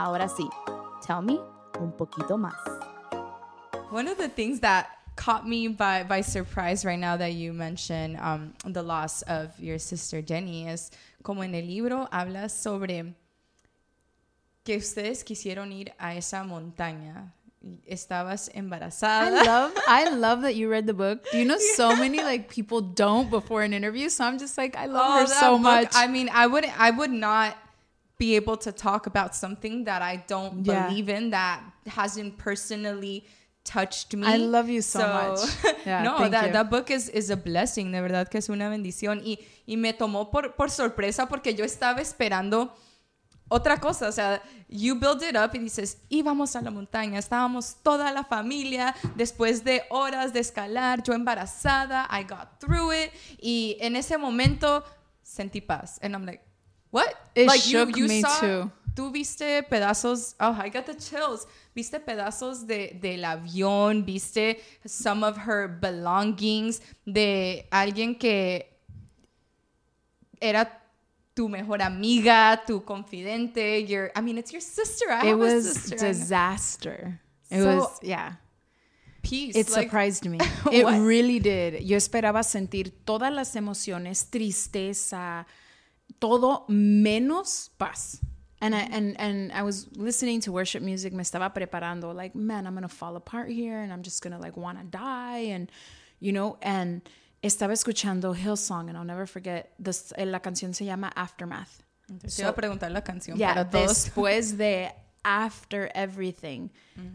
Ahora sí, tell me un poquito más. One of the things that caught me by, by surprise right now that you mentioned um, the loss of your sister Jenni is como en el libro habla sobre que ustedes quisieron ir a esa montaña. Estabas embarazada. I love I love that you read the book. Do you know so many like people don't before an interview? So I'm just like I love Oh, her so book, much. I mean, I wouldn't, I would not be able to talk about something that I don't Yeah. believe in that hasn't personally touched me. I love you so much. Yeah, no, that, you. that book is, is a blessing, de verdad que es una bendición. Y, y me tomó por, por sorpresa porque yo estaba esperando otra cosa. O sea, you build it up y dices, íbamos a la montaña, estábamos toda la familia, después de horas de escalar, yo embarazada, I got through it. Y en ese momento sentí paz. And I'm like, what? It like shook me too. Tú viste pedazos, oh, I got the chills. Viste pedazos de, del avión, viste some of her belongings, de alguien que era tu mejor amiga, tu confidente, your, I mean, it's your sister. I it was sister. disaster. It So, was yeah. Peace. It like, surprised me. It really did. Yo esperaba sentir todas las emociones, tristeza, todo menos paz. And I and and I was listening to worship music, me estaba preparando like, man, I'm going to fall apart here and I'm just going to like want to die and you know, and estaba escuchando Hillsong and I'll never forget this eh, la canción se llama Aftermath. Te iba a preguntar la canción Yeah, para todos. después de after everything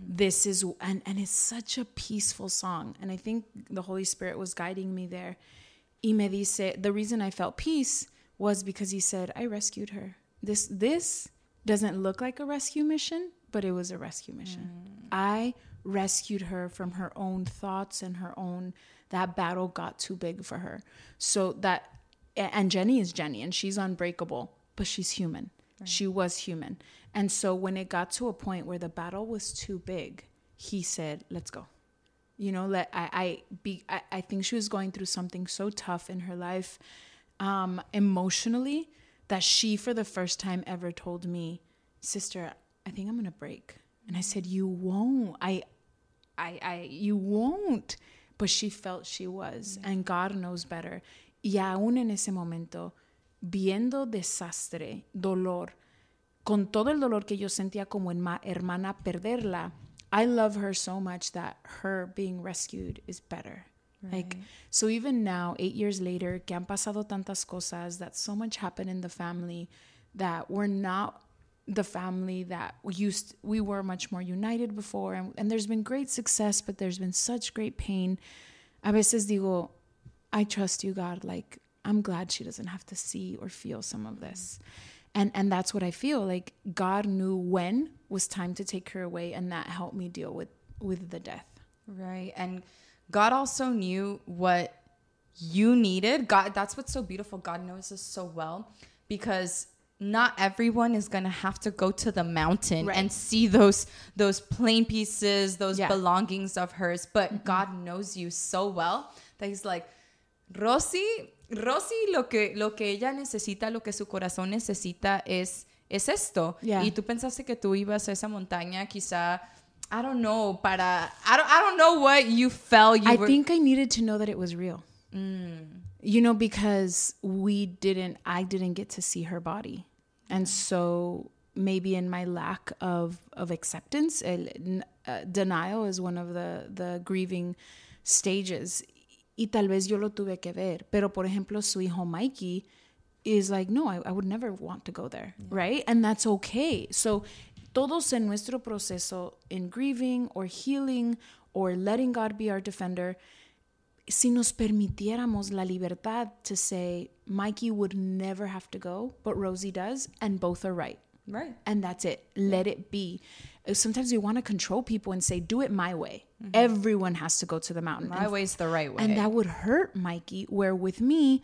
this is and and it's such a peaceful song and i think the holy spirit was guiding me there y me dice the reason i felt peace was because he said i rescued her. This this doesn't look like a rescue mission but it was a rescue mission. Mm. I rescued her from her own thoughts and her own that battle got too big for her. So that and jenni is jenni and she's unbreakable but she's human. She was human. And so when it got to a point where the battle was too big, he said, let's go. You know, let I I be I, I think she was going through something so tough in her life, um, emotionally, that she for the first time ever told me, Sister, I think I'm gonna break. And I said, You won't. I I I you won't. But she felt she was, and God knows better. Y aún en ese momento, viendo desastre, dolor, con todo el dolor que yo sentía como herma- hermana perderla, I love her so much that her being rescued is better. Like, so even now, eight years later, que han pasado tantas cosas, that so much happened in the family, that we're not the family that we used, we were much more united before. And, and there's been great success, but there's been such great pain. A veces digo, I trust you, God. Like, I'm glad she doesn't have to see or feel some of this. Mm-hmm. And and that's what I feel. Like God knew when was time to take her away and that helped me deal with with the death. Right. And God also knew what you needed. God that's what's so beautiful. God knows us so well because not everyone is going to have to go to the mountain Right. and see those those plane pieces, those Yeah. Mm-hmm. belongings of hers, but God knows you so well that he's like Rosie, Rosie lo que lo que ella necesita, lo que su corazón necesita es es esto. Yeah. Y tú pensaste que tú ibas a esa montaña quizá I don't know, para I don't I don't know what you felt you I were think I needed to know that it was real. You know, because we didn't, I didn't get to see her body. And so maybe in my lack of, of acceptance, el, uh, denial is one of the, the grieving stages. Y tal vez yo lo tuve que ver. Pero, por ejemplo, su hijo Mikey is like, no, I, I would never want to go there, right? And that's okay. So, todos en nuestro proceso in grieving or healing or letting God be our defender, si nos permitiéramos la libertad to say, Mikey would never have to go, but Rosie does, and both are right. right. And that's it. Let it be. Uh, Sometimes we want to control people and say, do it my way. Everyone has to go to the mountain. My And way's the right way. and that would hurt Mikey. Where with me,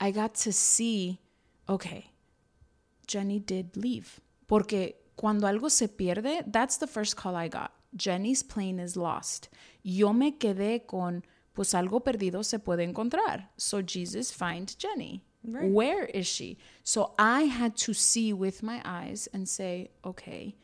I got to see, okay, Jenni did leave. Porque cuando algo se pierde, that's the first call I got. Jenni's plane is lost. Yo me quedé con, pues algo perdido se puede encontrar. So Jesus find Jenni. Where is she? So I had to see with my eyes and say, okay,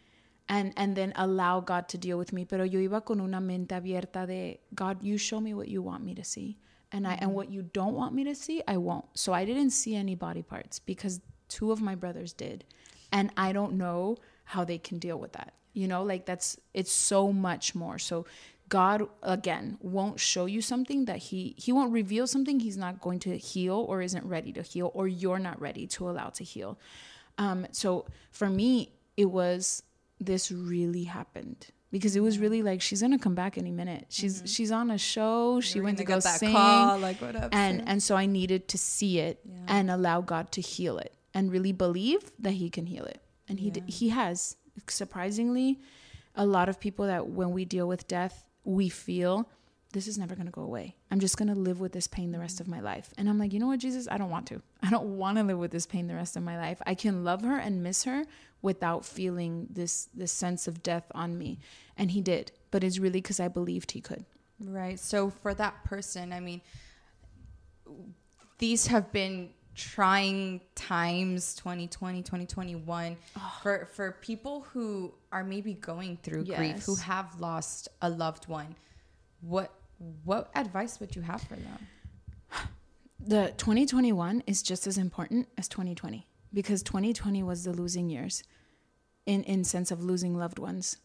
and and then allow God to deal with me. Pero yo iba con una mente abierta de God, you show me what you want me to see. And I and mm-hmm. what you don't want me to see, I won't. So I didn't see any body parts because two of my brothers did. And I don't know how they can deal with that. You know, like that's it's so much more. So God again won't show you something that he he won't reveal something he's not going to heal or isn't ready to heal or you're not ready to allow to heal. Um so for me it was this really happened because it was really like she's gonna come back any minute. She's she's on a show. She You're went to go sing, call, like, and and so I needed to see it Yeah. and allow God to heal it and really believe that He can heal it, and He d- He has. Surprisingly, a lot of people that when we deal with death, we feel this is never going to go away. I'm just going to live with this pain the rest of my life. And I'm like, you know what, Jesus? I don't want to. I don't want to live with this pain the rest of my life. I can love her and miss her without feeling this this sense of death on me. And he did, but it's really because I believed he could. Right. So for that person, I mean, these have been trying times 2020 2021 for for people who are maybe going through grief who have lost a loved one what what advice would you have for them? The 2021 is just as important as 2020 because 2020 was the losing years in in sense of losing loved ones.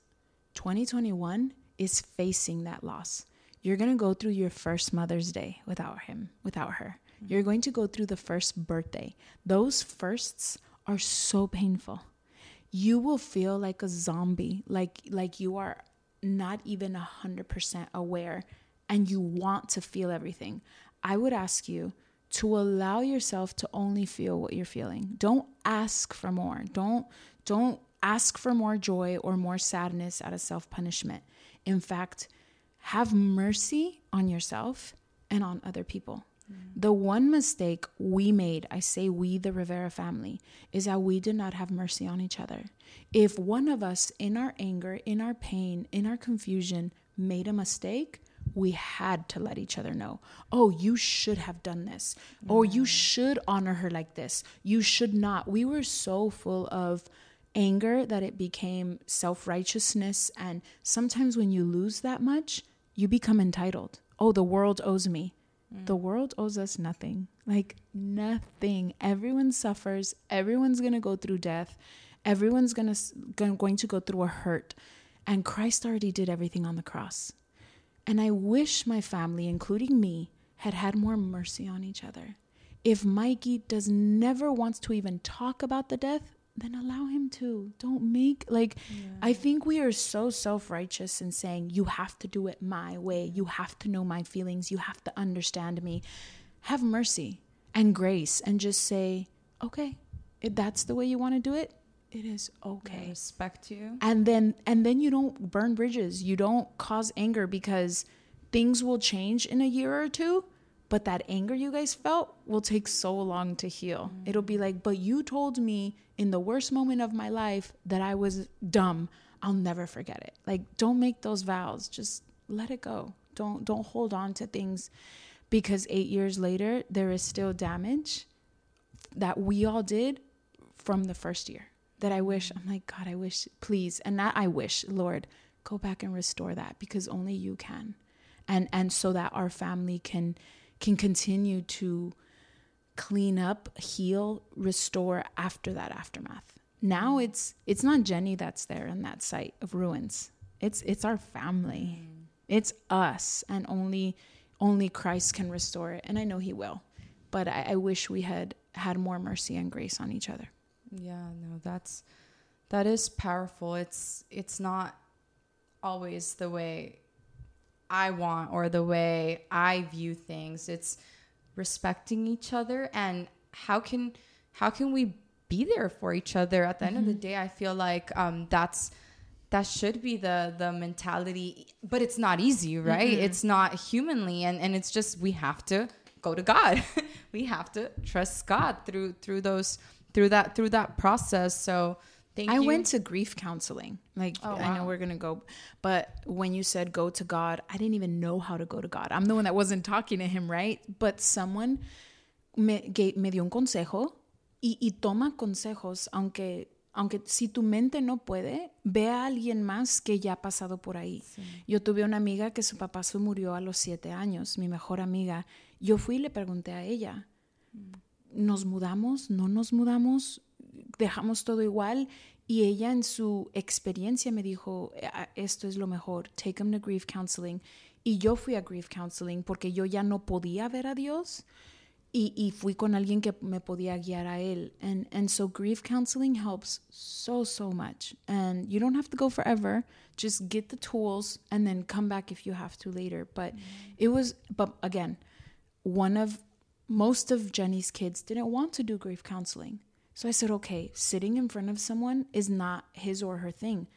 2021 is facing that loss. You're going to go through your first mother's day without him without her you're going to go through the first birthday. Those firsts are so painful. You will feel like a zombie like like you are not even a 100% aware and you want to feel everything. I would ask you to allow yourself to only feel what you're feeling. Don't ask for more. Don't don't ask for more joy or more sadness out of self-punishment. In fact have mercy on yourself and on other people the one mistake we made, I say we, the Rivera family, is that we did not have mercy on each other. If one of us, in our anger, in our pain, in our confusion, made a mistake, we had to let each other know. Oh, you should have done this. Or you should honor her like this. You should not. We were so full of anger that it became self righteousness. And sometimes when you lose that much, you become entitled. Oh, the world owes me. Mm. The world owes us nothing. Like nothing. Everyone suffers. Everyone's going to go through death. Everyone's going to going to go through a hurt. And Christ already did everything on the cross. And I wish my family, including me, had had more mercy on each other. If Mikey does never wants to even talk about the death, then allow him to. Don't make like I think we are so self-righteous in saying you have to do it my way. You have to know my feelings. You have to understand me. Have mercy and grace and just say, "Okay, if that's the way you want to do it, it is I okay." respect you and then and then you don't burn bridges you don't cause anger because things will change in a year or two but that anger you guys felt will take so long to heal. Mm. It'll be like but you told me in the worst moment of my life that i was dumb. I'll never forget it. Like don't make those vows. Just let it go. Don't don't hold on to things because 8 years later there is still damage that we all did from the first year that I wish I'm like God I wish please and not I wish Lord go back and restore that because only you can. And and so that our family can can continue to clean up heal restore after that aftermath. Now it's it's not Jenni that's there in that site of ruins. It's it's our family. Mm. It's us and only only Christ can restore it and I know he will. But I, I wish we had had more mercy and grace on each other. Yeah, no, that's that is powerful. It's it's not always the way I want or the way I view things. It's respecting each other and how can how can we be there for each other? At the end of the day? I feel like um that's that should be the the mentality but it's not easy right? It's not humanly and and it's just we have to go to god. We have to trust god through through those through that through that process. So thank I you went to grief counseling. Like Oh, I know we're gonna go, but when you said go to God, I didn't even know how to go to God. I'm the one that wasn't talking to Him, right? But someone me, gave, me dio un consejo y, y toma consejos, aunque aunque si tu mente no puede, ve a alguien más que ya ha pasado por ahí. Yo tuve una amiga que su papá se murió a los siete años, mi mejor amiga. Yo fui y le pregunté a ella, ¿nos mudamos? ¿No nos mudamos? ¿Dejamos todo igual? Y ella en su experiencia me dijo, eh, ah, esto es lo mejor, take them to grief counseling. Y yo fui a grief counseling porque yo ya no podía ver a Dios y, y fui con alguien que me podía guiar a él. And, and so grief counseling helps so, so much. And you don't have to go forever. Just get the tools and then come back if you have to later. But it was, but again, one of, most of Jenni's kids didn't want to do grief counseling. So I said, okay, sitting in front of someone is not his or her thing.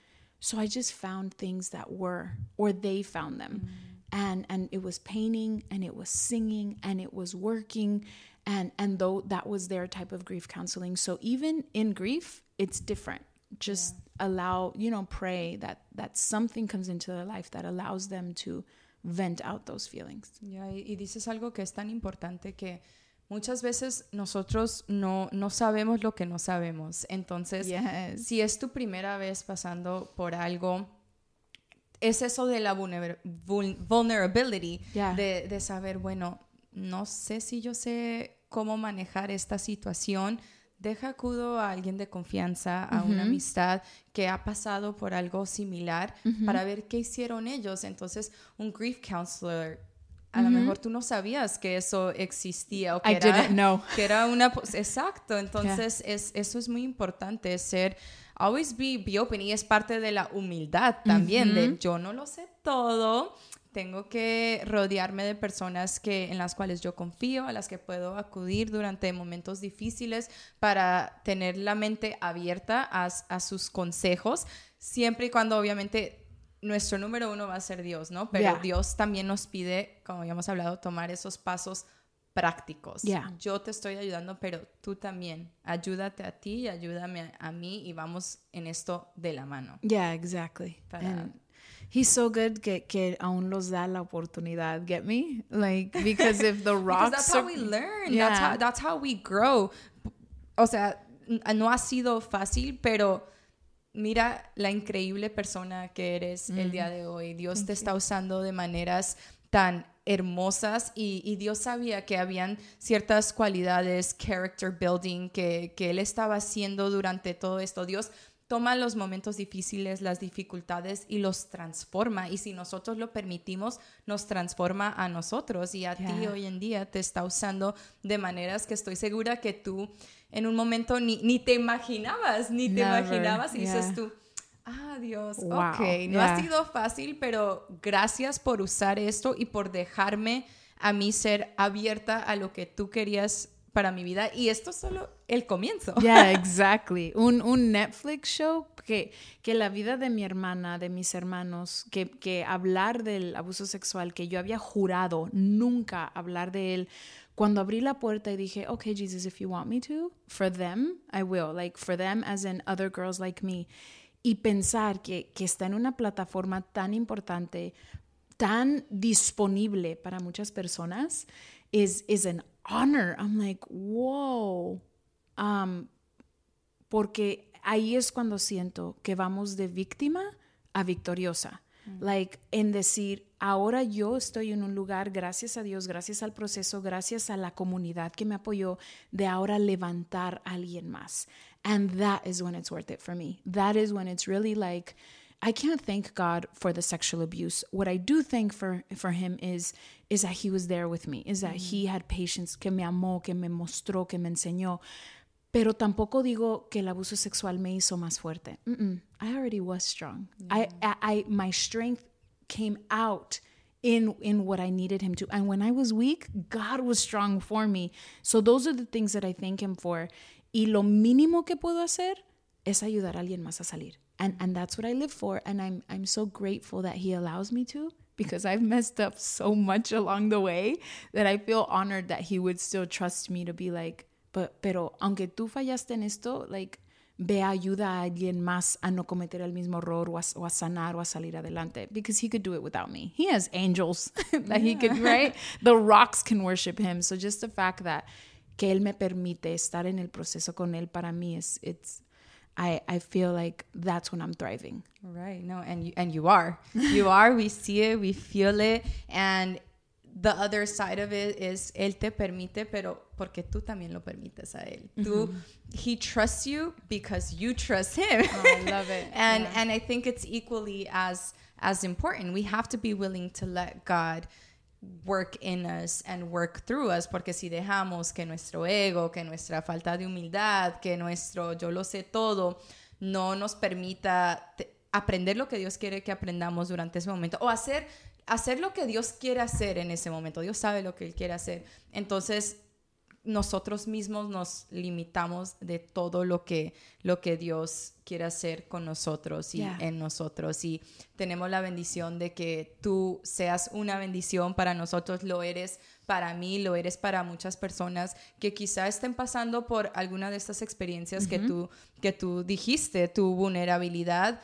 So I just found things that were, or they found them. Mm and and it was painting and it was singing and it was working and and though that was their type of grief counseling so even in grief it's different just yeah. allow you know pray that that something comes into their life that allows them to vent out those feelings yeah, y dices algo que es tan importante que Muchas veces nosotros no, no sabemos lo que no sabemos. Entonces, yes. si es tu primera vez pasando por algo es eso de la vulnerability, de, de, saber, bueno, no sé si yo sé cómo manejar esta situación. Deja acudo a alguien de confianza, a una amistad que ha pasado por algo similar para ver qué hicieron ellos. Entonces, un grief counselor a lo mejor tú no sabías que eso existía o que, era, que era una... Exacto, entonces es, eso es muy importante, ser always be, be open y es parte de la humildad también, de yo no lo sé todo, tengo que rodearme de personas que, en las cuales yo confío, a las que puedo acudir durante momentos difíciles para tener la mente abierta a, a sus consejos, siempre y cuando obviamente nuestro número uno va a ser Dios, ¿no? Pero Dios también nos pide, como habíamos hablado, tomar esos pasos prácticos. Yo te estoy ayudando, pero tú también. Ayúdate a ti, ayúdame a, mí y vamos en esto de la mano. Yeah, exactly. he's so good que, que aún los da la oportunidad. Get me? Like, because if the rocks. that's how we learn. Yeah. That's, how, that's how we grow. O sea, no ha sido fácil, pero mira la increíble persona que eres el día de hoy. Dios te está usando de maneras tan hermosas y, Dios sabía que habían ciertas cualidades, character building que, que Él estaba haciendo durante todo esto. Dios toma los momentos difíciles, las dificultades y los transforma. Y si nosotros lo permitimos, nos transforma a nosotros. Y a ti hoy en día te está usando de maneras que estoy segura que tú en un momento ni, ni te imaginabas, ni te imaginabas y dices tú Ah, Dios. Ok, no ha sido fácil, pero gracias por usar esto y por dejarme a mí ser abierta a lo que tú querías para mi vida. Y esto es solo el comienzo. Yeah, exactly. Un, un Netflix show que, que la vida de mi hermana, de mis hermanos, que, que hablar del abuso sexual, que yo había jurado nunca hablar de él, cuando abrí la puerta y dije, okay, Jesus, if you want me to, for them, I will. Like, for them as in other girls like me y pensar que, que está en una plataforma tan importante, tan disponible para muchas personas, is, is an honor. I'm like, wow. Um, porque ahí es cuando siento que vamos de víctima a victoriosa. Mm. Like, en decir, ahora yo estoy en un lugar, gracias a Dios, gracias al proceso, gracias a la comunidad que me apoyó, de ahora levantar a alguien más. And that is when it's worth it for me. That is when it's really like, I can't thank God for the sexual abuse. What I do thank for for him is is that he was there with me, is that mm-hmm. he had patience, que me amó, que me mostró, que me enseñó. Pero tampoco digo que el abuso sexual me hizo más fuerte. Mm-mm. I already was strong. I, I, I, my strength came out in in what I needed him to. And when I was weak, God was strong for me. So those are the things that I thank him for. Y lo mínimo que puedo hacer es ayudar a alguien más a salir. And, and that's what I live for. And I'm, I'm so grateful that he allows me to because I've messed up so much along the way that I feel honored that he would still trust me to be like, but, pero aunque tú fallaste en esto, like, ve ayuda a alguien más a no cometer el mismo error o a, o a, sanar o a salir adelante because he could do it without me. He has angels that yeah. he could, right? The rocks can worship him. So just the fact that que Él me permite estar en el proceso con Él, para mí es, it's, I I feel like that's when I'm thriving. Right. No, and you, and you are. You are. We see it. We feel it. And the other side of it is él te permite, pero porque tú también lo permites a él. Tú, mm-hmm. he trusts you because you trust him. Oh, I love it. and Yeah. and I think it's equally as as important. We have to be willing to let God work in us and work through us, porque si dejamos que nuestro ego, que nuestra falta de humildad, que nuestro yo lo sé todo, no nos permita aprender lo que Dios quiere que aprendamos durante ese momento o hacer hacer lo que Dios quiere hacer en ese momento. Dios sabe lo que él quiere hacer. Entonces, nosotros mismos nos limitamos de todo lo que, lo que Dios quiere hacer con nosotros y en nosotros. Y tenemos la bendición de que tú seas una bendición para nosotros, lo eres para mí, lo eres para muchas personas que quizá estén pasando por alguna de estas experiencias que, tú, que tú dijiste, tu vulnerabilidad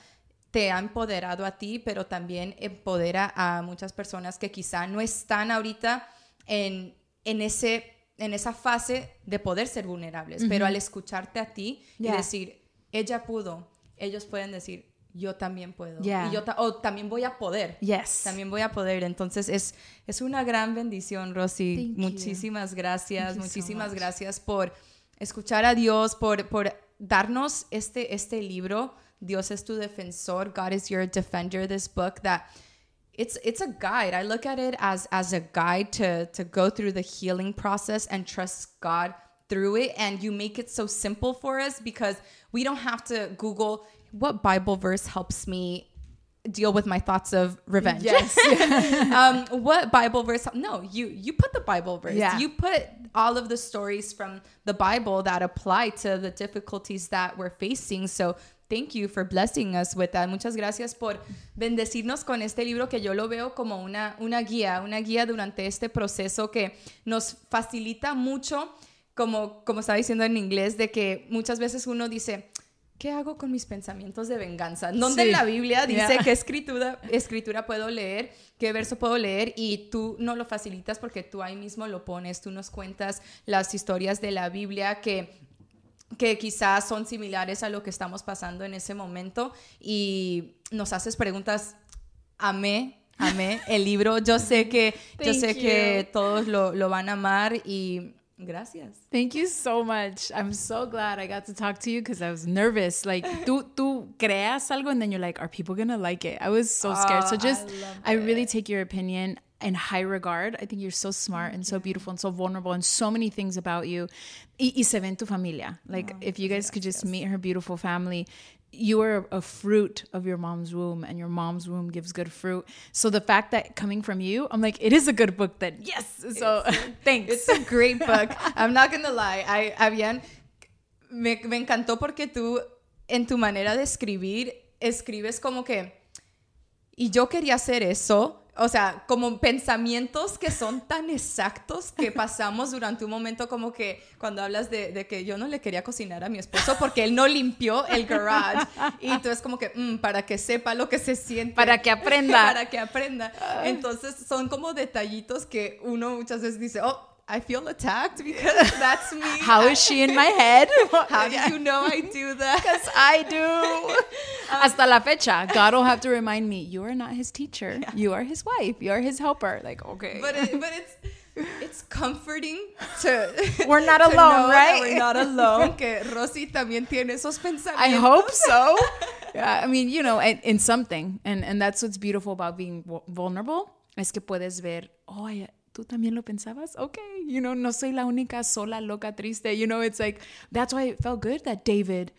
te ha empoderado a ti, pero también empodera a muchas personas que quizá no están ahorita en, en, ese, en esa fase de poder ser vulnerables, pero al escucharte a ti Yeah. y decir, ella pudo, ellos pueden decir, yo también puedo, Yeah. y yo ta- también voy a poder. Yes. También voy a poder. Entonces es, es una gran bendición, Rosy. Thank you. Muchísimas gracias. Thank you so muchísimas much. gracias por escuchar a Dios, por, por darnos este, este libro. Dios es tu defensor. God is your defender. This book that it's it's a guide. I look at it as as a guide to to go through the healing process and trust God through it and you make it so simple for us because we don't have to google what bible verse helps me deal with my thoughts of revenge Yes. um, what Bible verse? No, you you put the Bible verse. Yeah. You put all of the stories from the Bible that apply to the difficulties that we're facing. So thank you for blessing us with that. Muchas gracias por bendecirnos con este libro que yo lo veo como una, una guía, una guía durante este proceso que nos facilita mucho, como, como estaba diciendo en inglés, de que muchas veces uno dice, ¿qué hago con mis pensamientos de venganza? ¿Dónde Sí. en la Biblia dice Yeah. qué escritura, escritura puedo leer, qué verso puedo leer y tú no lo facilitas porque tú ahí mismo lo pones, tú nos cuentas las historias de la Biblia que que quizás son similares a lo que estamos pasando en ese momento y nos haces preguntas. Amé, amé el libro. Yo sé que, yo sé que todos lo, lo van a amar y gracias. Thank you so much. I'm so glad I got to talk to you because I was nervous. Like, tú, tú creas algo and then you're like, are people gonna like it? I was so scared. So Oh, I just, I, really take your opinion in high regard. I think you're so smart and so beautiful and so vulnerable and so many things about you. Y, y se ve en tu familia. Like, mm. if you guys could just meet her beautiful family. You are a fruit of your mom's womb, and your mom's womb gives good fruit. So the fact that coming from you, I'm like, it is a good book. Then yes. So thanks. It's a great book. I'm not gonna lie. I, habían, me, me encantó porque tú, en tu manera de escribir, escribes como que, y yo quería hacer eso. O sea, como pensamientos que son tan exactos que pasamos durante un momento como que cuando hablas de, de que yo no le quería cocinar a mi esposo porque él no limpió el garage. Y tú es como que, mm, para que sepa lo que se siente. Para que aprenda. para que aprenda. Entonces son como detallitos que uno muchas veces dice, oh, I feel attacked because that's me. How is she in my head? How do you know I do that? Because I do. Um, Hasta la fecha, God will have to remind me, you are not his teacher. You are his wife. You are his helper. Like, okay. But it, but it's it's comforting to We're not alone, right? We're not alone. Que Rosie también tiene esos pensamientos. I hope so. Yeah, I mean, you know, in, in something. And, and that's what's beautiful about being vulnerable. Es que puedes ver, oh, I- tú también lo pensabas? Okay. You know, no soy la única sola, loca, triste. You know, it's like, that's why it felt good that David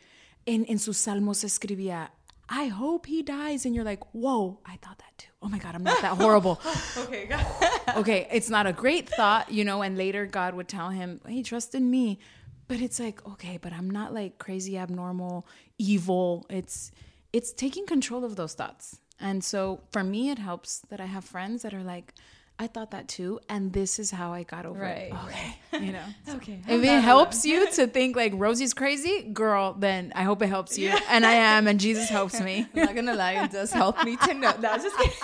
in, in sus salmos escribía, I hope he dies. And you're like, whoa, I thought that too. Oh my God, I'm not that horrible. Okay. okay, it's not a great thought, you know, and later God would tell him, hey, trust in me. But it's like, okay, but I'm not like crazy, abnormal, evil. It's it's taking control of those thoughts. And so for me, it helps that I have friends that are like, I thought that too, and this is how I got over it. Okay, you know. Okay. If it helps you to think like Rosie's crazy, girl, then I hope it helps you. And I am, and Jesus helps me. I'm not gonna lie, it does help me to know. No, just kidding.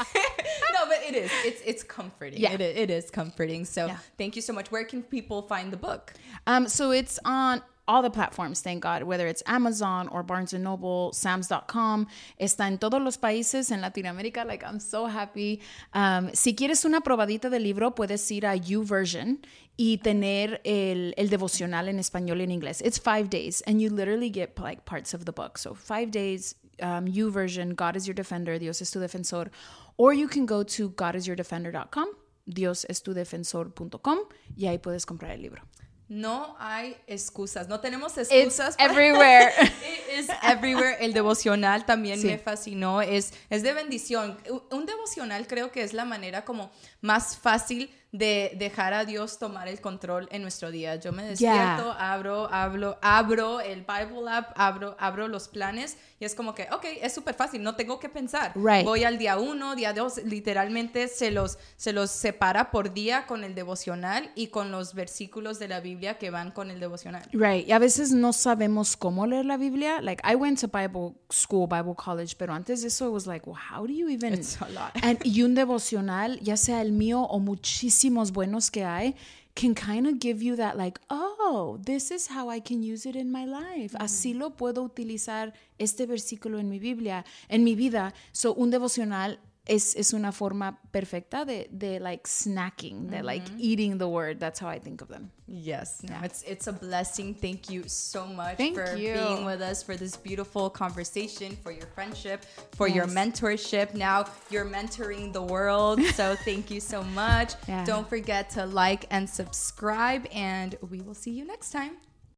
no, but it is. It's it's comforting. Yeah. It, is, it is comforting. So Yeah. thank you so much. Where can people find the book? Um, so it's on all the platforms, thank God, whether it's Amazon or Barnes & Noble, Sams.com. Está en todos los países en Latinoamérica. Like, I'm so happy. Um, si quieres una probadita del libro, puedes ir a YouVersion y tener el, devocional en español y en inglés. It's five days, and you literally get like parts of the book. So five days, um, YouVersion, God is your defender, Dios es tu defensor. Or you can go to godisyourdefender.com, diosestudefensor.com, y ahí puedes comprar el libro. No hay excusas, no tenemos It's excusas. para- everywhere. It is everywhere. El devocional también Sí. me fascinó. Es, es de bendición. Un devocional creo que es la manera como más fácil de dejar a Dios tomar el control en nuestro día. Yo me despierto, abro, hablo, abro el Bible app, abro, abro los planes y es como que, ok, es súper fácil, no tengo que pensar. Right. Voy al día uno, día dos, literalmente se los, se los separa por día con el devocional y con los versículos de la Biblia que van con el devocional. Right. Y a veces no sabemos cómo leer la Biblia. Like, I went to Bible school, Bible college, pero antes de eso, it was like, well, how do you even... It's a lot. And, y un devocional, ya sea el mío o muchísimos buenos que hay, can kind of give you that like, oh, this is how I can use it in my life. Así lo puedo utilizar este versículo en mi Biblia, en mi vida. So, un devocional es, es una forma perfecta de, de like snacking, de like mm-hmm. eating the word. That's how I think of them. Yes, no, it's it's a blessing. Thank you so much Thank for you. being with us for this beautiful conversation, for your friendship, for your mentorship. Now you're mentoring the world, so thank you so much. Yeah. Don't forget to like and subscribe, and we will see you next time.